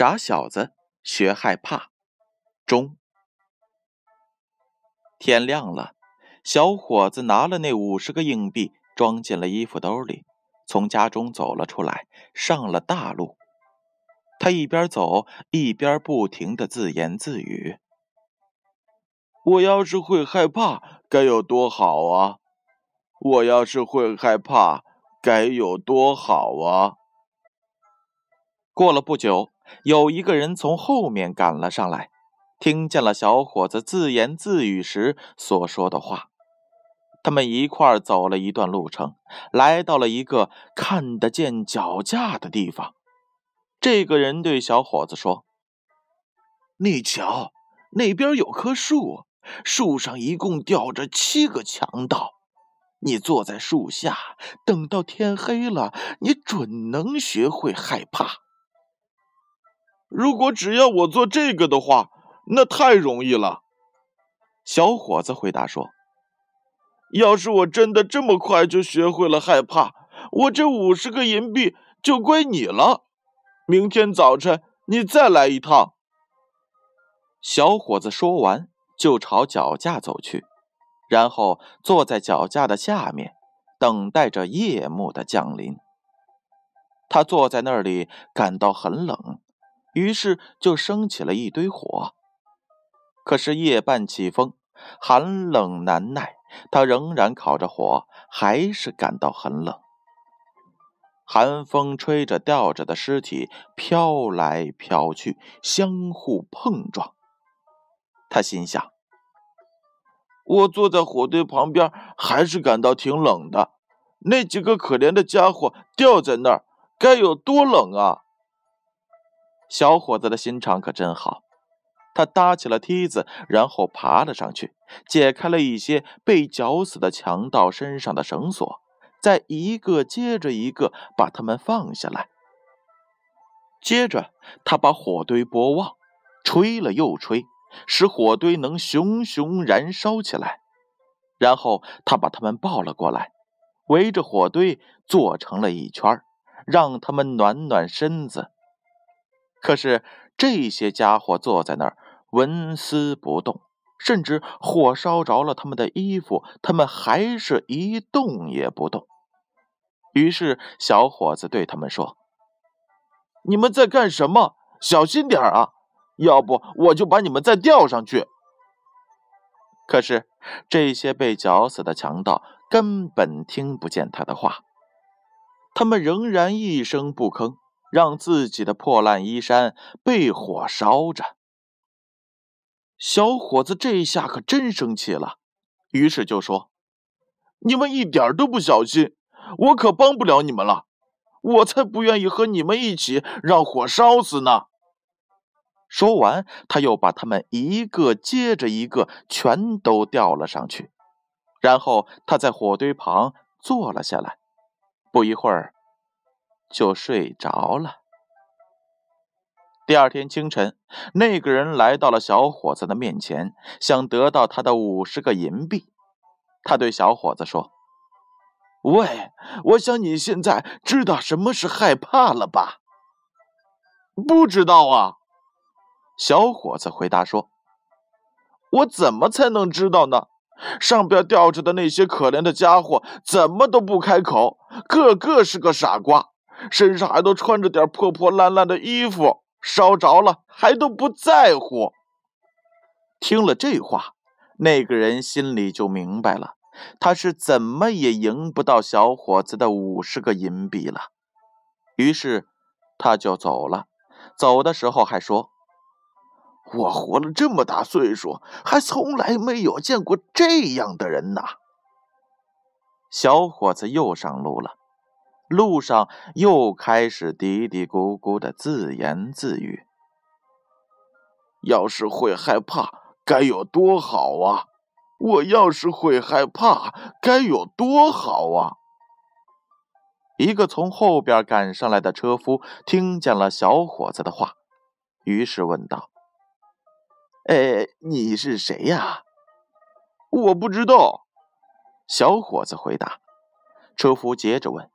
傻小子学害怕。中。天亮了，小伙子拿了那五十个硬币，装进了衣服兜里，从家中走了出来，上了大路。他一边走一边不停的自言自语：“我要是会害怕，该有多好啊！我要是会害怕，该有多好啊！”过了不久，有一个人从后面赶了上来，听见了小伙子自言自语时所说的话。他们一块儿走了一段路程，来到了一个看得见脚架的地方。这个人对小伙子说：“你瞧，那边有棵树，树上一共吊着七个强盗。你坐在树下，等到天黑了，你准能学会害怕。”如果只要我做这个的话，那太容易了。小伙子回答说：“要是我真的这么快就学会了害怕，我这五十个银币就归你了。明天早晨你再来一趟。”小伙子说完，就朝脚架走去，然后坐在脚架的下面，等待着夜幕的降临。他坐在那里，感到很冷。于是就生起了一堆火，可是夜半起风，寒冷难耐，他仍然烤着火，还是感到很冷。寒风吹着吊着的尸体飘来飘去，相互碰撞。他心想：“我坐在火堆旁边，还是感到挺冷的。那几个可怜的家伙吊在那儿，该有多冷啊！”小伙子的心肠可真好，他搭起了梯子，然后爬了上去，解开了一些被绞死的强盗身上的绳索，再一个接着一个把他们放下来。接着，他把火堆拨旺，吹了又吹，使火堆能熊熊燃烧起来。然后，他把他们抱了过来，围着火堆坐成了一圈，让他们暖暖身子。可是这些家伙坐在那儿纹丝不动，甚至火烧着了他们的衣服，他们还是一动也不动。于是小伙子对他们说：“你们在干什么？小心点啊！要不我就把你们再吊上去。”可是这些被绞死的强盗根本听不见他的话，他们仍然一声不吭。让自己的破烂衣衫被火烧着，小伙子这下可真生气了，于是就说：“你们一点都不小心，我可帮不了你们了。我才不愿意和你们一起让火烧死呢。”说完，他又把他们一个接着一个全都吊了上去，然后他在火堆旁坐了下来，不一会儿。就睡着了。第二天清晨，那个人来到了小伙子的面前，想得到他的五十个银币。他对小伙子说：“喂，我想你现在知道什么是害怕了吧？”“不知道啊。”小伙子回答说。“我怎么才能知道呢？上边吊着的那些可怜的家伙怎么都不开口，个个是个傻瓜。”身上还都穿着点破破烂烂的衣服，烧着了还都不在乎。听了这话，那个人心里就明白了，他是怎么也赢不到小伙子的五十个银币了。于是他就走了，走的时候还说：“我活了这么大岁数，还从来没有见过这样的人呐。”小伙子又上路了。路上又开始嘀嘀咕咕的自言自语：“要是会害怕，该有多好啊！我要是会害怕，该有多好啊！”一个从后边赶上来的车夫听见了小伙子的话，于是问道：“哎，你是谁呀？”“我不知道。”小伙子回答。车夫接着问。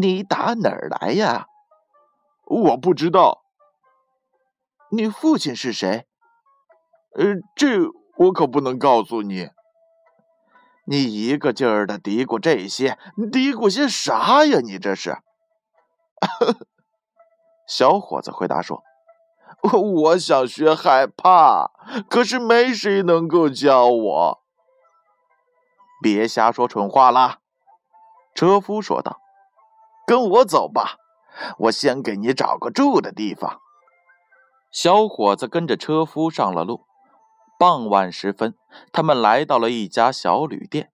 你打哪儿来呀？我不知道。你父亲是谁？呃，这我可不能告诉你。你一个劲儿的嘀咕这些，嘀咕些啥呀？你这是？小伙子回答说：“我想学害怕，可是没谁能够教我。”别瞎说蠢话啦！车夫说道：“跟我走吧，我先给你找个住的地方。”小伙子跟着车夫上了路。傍晚时分，他们来到了一家小旅店，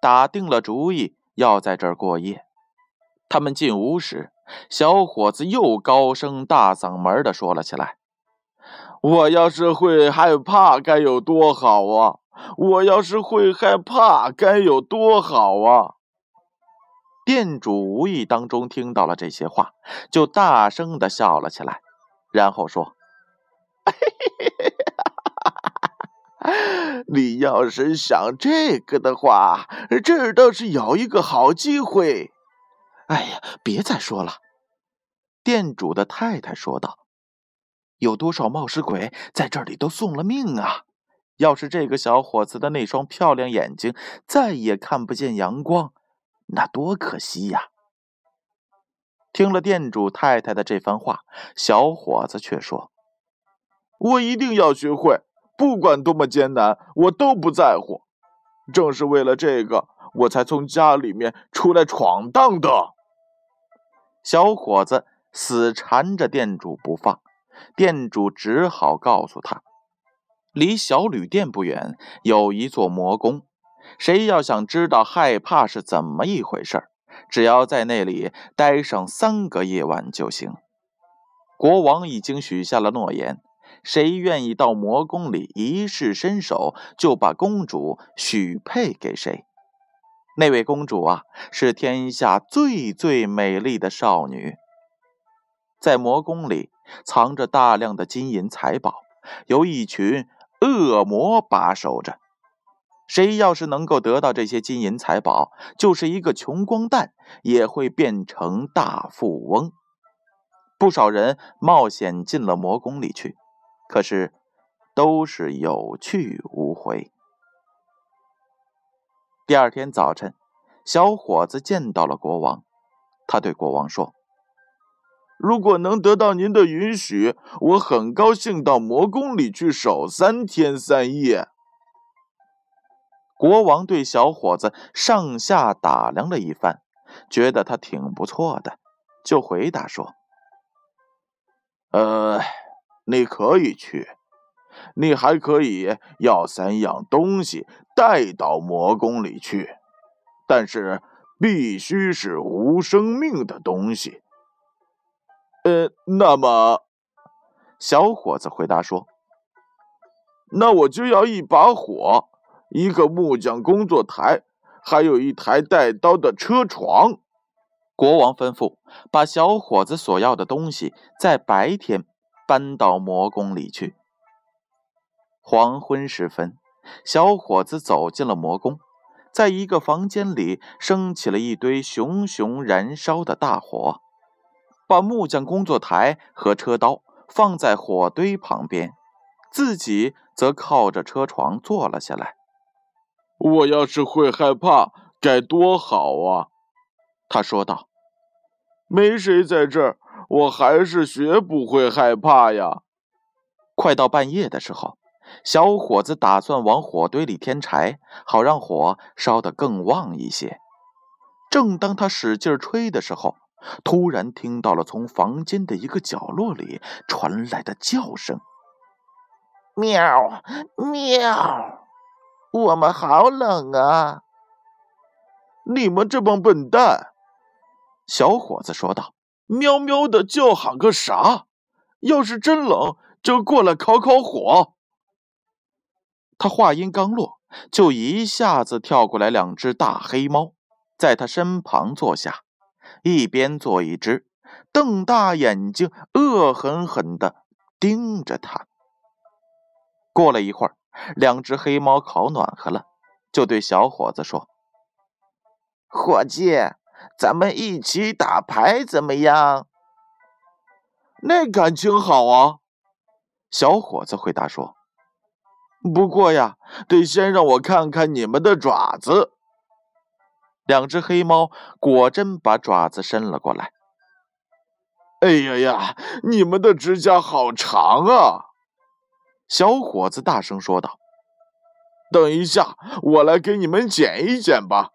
打定了主意要在这儿过夜。他们进屋时，小伙子又高声大嗓门的说了起来：“我要是会害怕，该有多好啊！我要是会害怕，该有多好啊！”店主无意当中听到了这些话，就大声的笑了起来，然后说：“你要是想这个的话，这儿倒是有一个好机会。”哎呀，别再说了！店主的太太说道：“有多少冒失鬼在这里都送了命啊！要是这个小伙子的那双漂亮眼睛再也看不见阳光，那多可惜呀！”听了店主太太的这番话，小伙子却说：“我一定要学会，不管多么艰难，我都不在乎。正是为了这个，我才从家里面出来闯荡的。”小伙子死缠着店主不放，店主只好告诉他，离小旅店不远有一座魔宫，谁要想知道害怕是怎么一回事只要在那里待上三个夜晚就行。国王已经许下了诺言，谁愿意到魔宫里一试身手，就把公主许配给谁。那位公主啊，是天下最最美丽的少女。在魔宫里藏着大量的金银财宝，由一群恶魔把守着。谁要是能够得到这些金银财宝，就是一个穷光蛋也会变成大富翁。不少人冒险进了魔宫里去，可是都是有去无回。第二天早晨，小伙子见到了国王。他对国王说：“如果能得到您的允许，我很高兴到魔宫里去守三天三夜。”国王对小伙子上下打量了一番，觉得他挺不错的，就回答说：“呃，你可以去。”你还可以要三样东西带到魔宫里去，但是必须是无生命的东西。呃，那么，小伙子回答说：“那我就要一把火，一个木匠工作台，还有一台带刀的车床。”国王吩咐把小伙子所要的东西在白天搬到魔宫里去。黄昏时分，小伙子走进了魔宫，在一个房间里升起了一堆熊熊燃烧的大火，把木匠工作台和车刀放在火堆旁边，自己则靠着车床坐了下来。我要是会害怕，该多好啊！他说道。没谁在这儿，我还是学不会害怕呀。快到半夜的时候。小伙子打算往火堆里添柴，好让火烧得更旺一些。正当他使劲吹的时候，突然听到了从房间的一个角落里传来的叫声：“喵喵，我们好冷啊！”你们这帮笨蛋，小伙子说道：“喵喵的叫喊个啥？要是真冷，就过来烤烤火。”他话音刚落，就一下子跳过来两只大黑猫，在他身旁坐下，一边坐一只，瞪大眼睛，恶狠狠地盯着他。过了一会儿，两只黑猫烤暖和了，就对小伙子说：“伙计，咱们一起打牌怎么样？”那感情好啊！小伙子回答说：“不过呀，得先让我看看你们的爪子。”两只黑猫果真把爪子伸了过来。哎呀呀，你们的指甲好长啊！小伙子大声说道。“等一下，我来给你们剪一剪吧。”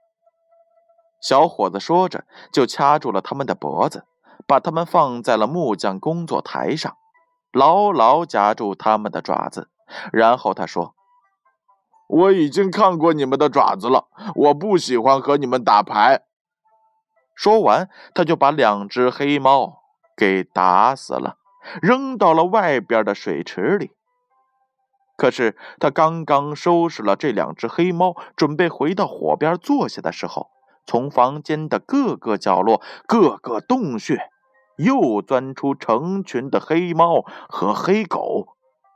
小伙子说着，就掐住了他们的脖子，把他们放在了木匠工作台上，牢牢夹住他们的爪子。然后他说。我已经看过你们的爪子了，我不喜欢和你们打牌。说完，他就把两只黑猫给打死了，扔到了外边的水池里。可是他刚刚收拾了这两只黑猫，准备回到火边坐下的时候，从房间的各个角落、各个洞穴，又钻出成群的黑猫和黑狗。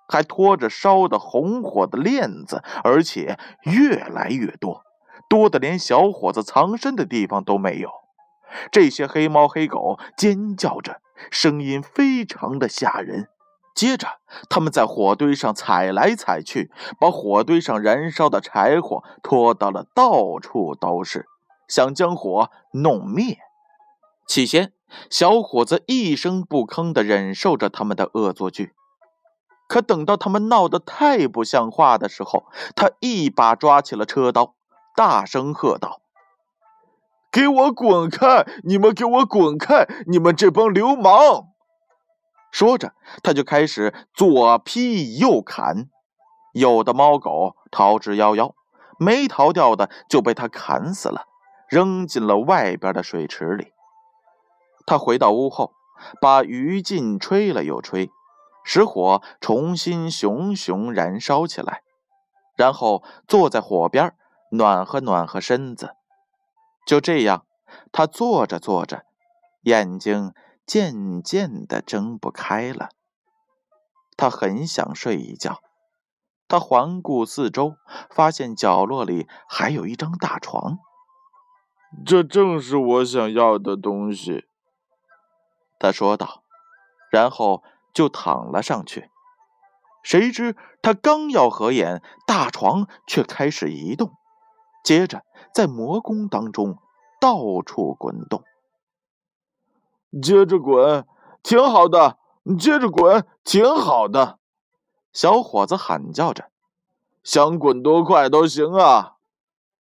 还拖着烧得红火的链子，而且越来越多，多的连小伙子藏身的地方都没有。这些黑猫黑狗尖叫着，声音非常的吓人。接着，他们在火堆上踩来踩去，把火堆上燃烧的柴火拖到了到处都是，想将火弄灭。起先，小伙子一声不吭地忍受着他们的恶作剧。可等到他们闹得太不像话的时候，他一把抓起了车刀，大声喝道：“给我滚开！你们给我滚开！你们这帮流氓！”说着，他就开始左劈右砍，有的猫狗逃之夭夭，没逃掉的就被他砍死了，扔进了外边的水池里。他回到屋后，把余烬吹了又吹。使火重新熊熊燃烧起来，然后坐在火边暖和暖和身子。就这样，他坐着坐着，眼睛渐渐的睁不开了。他很想睡一觉。他环顾四周，发现角落里还有一张大床。这正是我想要的东西，他说道，然后。就躺了上去，谁知他刚要合眼，大床却开始移动，接着在魔宫当中到处滚动。接着滚，挺好的；接着滚，挺好的。小伙子喊叫着：“想滚多快都行啊！”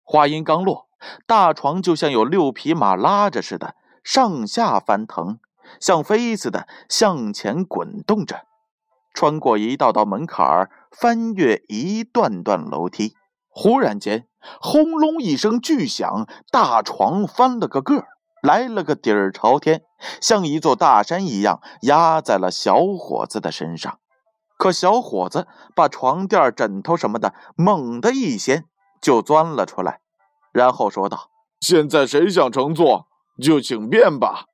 话音刚落，大床就像有六匹马拉着似的，上下翻腾。像飞似的向前滚动着，穿过一道道门槛儿，翻越一段段楼梯。忽然间，轰隆一声巨响，大床翻了个个儿，来了个底儿朝天，像一座大山一样压在了小伙子的身上。可小伙子把床垫、枕头什么的猛地一掀，就钻了出来，然后说道：“现在谁想乘坐，就请便吧。”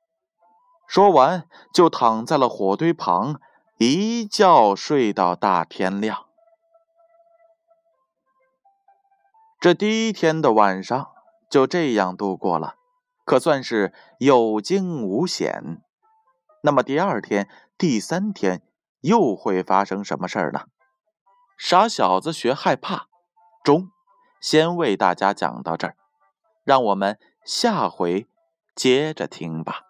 说完，就躺在了火堆旁，一觉睡到大天亮。这第一天的晚上就这样度过了，可算是有惊无险。那么第二天、第三天又会发生什么事儿呢？傻小子学害怕，中，先为大家讲到这儿，让我们下回接着听吧。